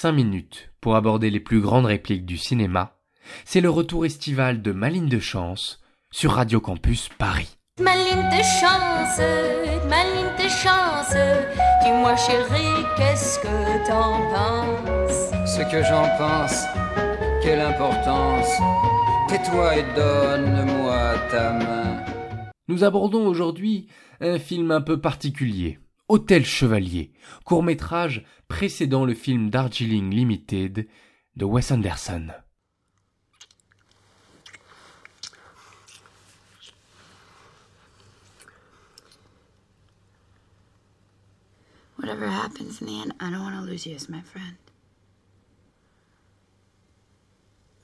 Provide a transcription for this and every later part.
5 minutes pour aborder les plus grandes répliques du cinéma. C'est le retour estival de Maline de Chance sur Radio Campus Paris. Maline de chance, maline de chance, dis-moi chérie, qu'est-ce que t'en penses? Ce que j'en pense, quelle importance, tais-toi et donne-moi ta main. Nous abordons aujourd'hui un film un peu particulier, Hôtel Chevalier, court-métrage précédant le film Darjeeling Limited de Wes Anderson. Whatever happens in the end, I don't want to lose you as my friend.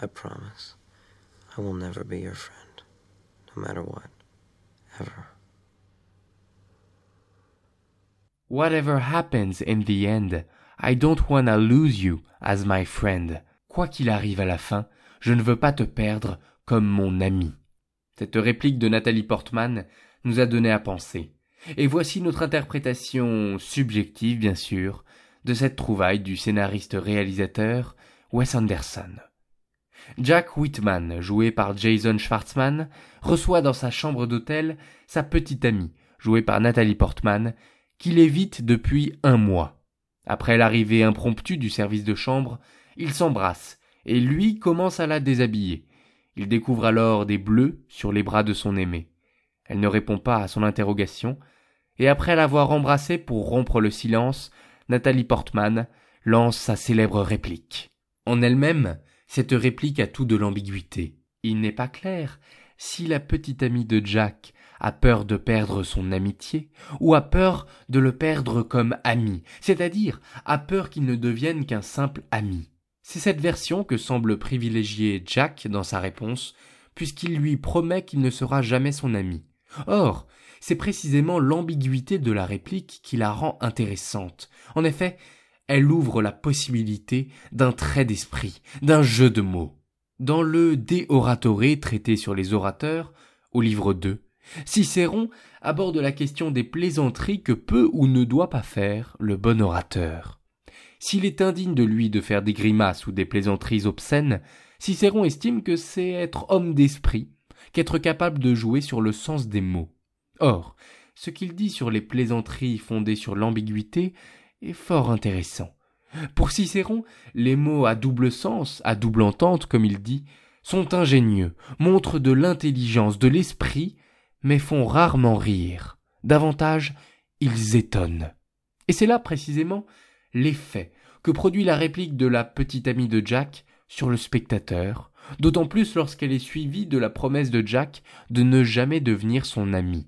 I promise. I will never be your friend. No matter what. Ever. Whatever happens in the end, I don't wanna lose you as my friend. Quoi qu'il arrive à la fin, je ne veux pas te perdre comme mon ami. Cette réplique de Nathalie Portman nous a donné à penser. Et voici notre interprétation subjective, bien sûr, de cette trouvaille du scénariste-réalisateur Wes Anderson. Jack Whitman, joué par Jason Schwartzman, reçoit dans sa chambre d'hôtel sa petite amie, jouée par Nathalie Portman, qu'il évite depuis un mois. Après l'arrivée impromptue du service de chambre, ils s'embrassent, et lui commence à la déshabiller. Il découvre alors des bleus sur les bras de son aimée. Elle ne répond pas à son interrogation, et après l'avoir embrassée pour rompre le silence, Nathalie Portman lance sa célèbre réplique. En elle-même, cette réplique a tout de l'ambiguïté. Il n'est pas clair si la petite amie de Jack a peur de perdre son amitié, ou a peur de le perdre comme ami, c'est-à-dire a peur qu'il ne devienne qu'un simple ami. C'est cette version que semble privilégier Jack dans sa réponse, puisqu'il lui promet qu'il ne sera jamais son ami. Or, c'est précisément l'ambiguïté de la réplique qui la rend intéressante. En effet, elle ouvre la possibilité d'un trait d'esprit, d'un jeu de mots. Dans le De Oratore traité sur les orateurs, au livre 2, Cicéron aborde la question des plaisanteries que peut ou ne doit pas faire le bon orateur. S'il est indigne de lui de faire des grimaces ou des plaisanteries obscènes, Cicéron estime que c'est être homme d'esprit, qu'être capable de jouer sur le sens des mots. Or, ce qu'il dit sur les plaisanteries fondées sur l'ambiguïté est fort intéressant. Pour Cicéron, les mots à double sens, à double entente, comme il dit, sont ingénieux, montrent de l'intelligence, de l'esprit, mais font rarement rire. Davantage, ils étonnent. Et c'est là précisément l'effet que produit la réplique de la petite amie de Jack sur le spectateur, d'autant plus lorsqu'elle est suivie de la promesse de Jack de ne jamais devenir son ami.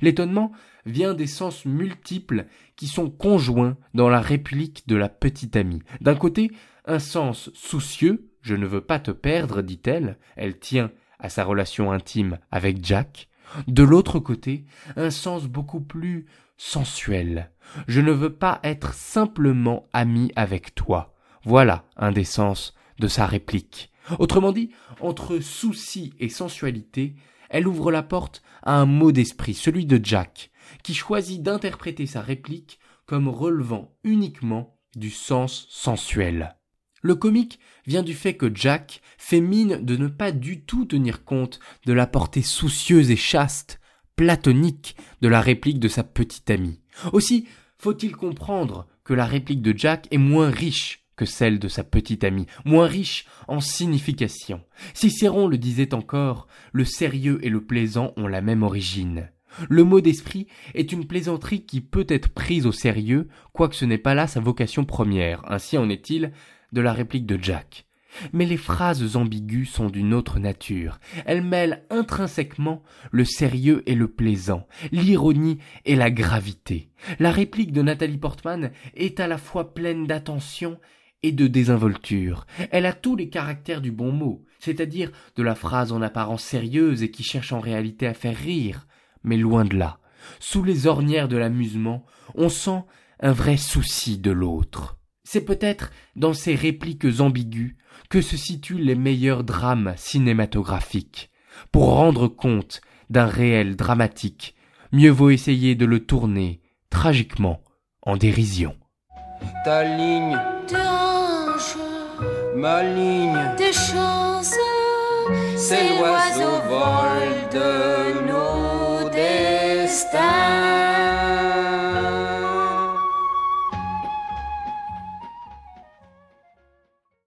L'étonnement vient des sens multiples qui sont conjoints dans la réplique de la petite amie. D'un côté, un sens soucieux, je ne veux pas te perdre, dit-elle, elle tient à sa relation intime avec Jack. De l'autre côté, un sens beaucoup plus sensuel. Je ne veux pas être simplement ami avec toi. Voilà un des sens de sa réplique. Autrement dit, entre souci et sensualité, elle ouvre la porte à un mot d'esprit, celui de Jack, qui choisit d'interpréter sa réplique comme relevant uniquement du sens sensuel. Le comique vient du fait que Jack fait mine de ne pas du tout tenir compte de la portée soucieuse et chaste, platonique de la réplique de sa petite amie. Aussi faut-il comprendre que la réplique de Jack est moins riche que celle de sa petite amie, moins riche en signification. Cicéron le disait encore, le sérieux et le plaisant ont la même origine. Le mot d'esprit est une plaisanterie qui peut être prise au sérieux, quoique ce n'est pas là sa vocation première. Ainsi en est-il de la réplique de Jack. Mais les phrases ambiguës sont d'une autre nature. Elles mêlent intrinsèquement le sérieux et le plaisant, l'ironie et la gravité. La réplique de Nathalie Portman est à la fois pleine d'attention et de désinvolture. Elle a tous les caractères du bon mot, c'est-à-dire de la phrase en apparence sérieuse et qui cherche en réalité à faire rire. Mais loin de là, sous les ornières de l'amusement, on sent un vrai souci de l'autre. C'est peut-être dans ces répliques ambiguës que se situent les meilleurs drames cinématographiques. Pour rendre compte d'un réel dramatique, mieux vaut essayer de le tourner tragiquement en dérision. Ta ligne ma ligne. de chance, C'est l'oiseau vol de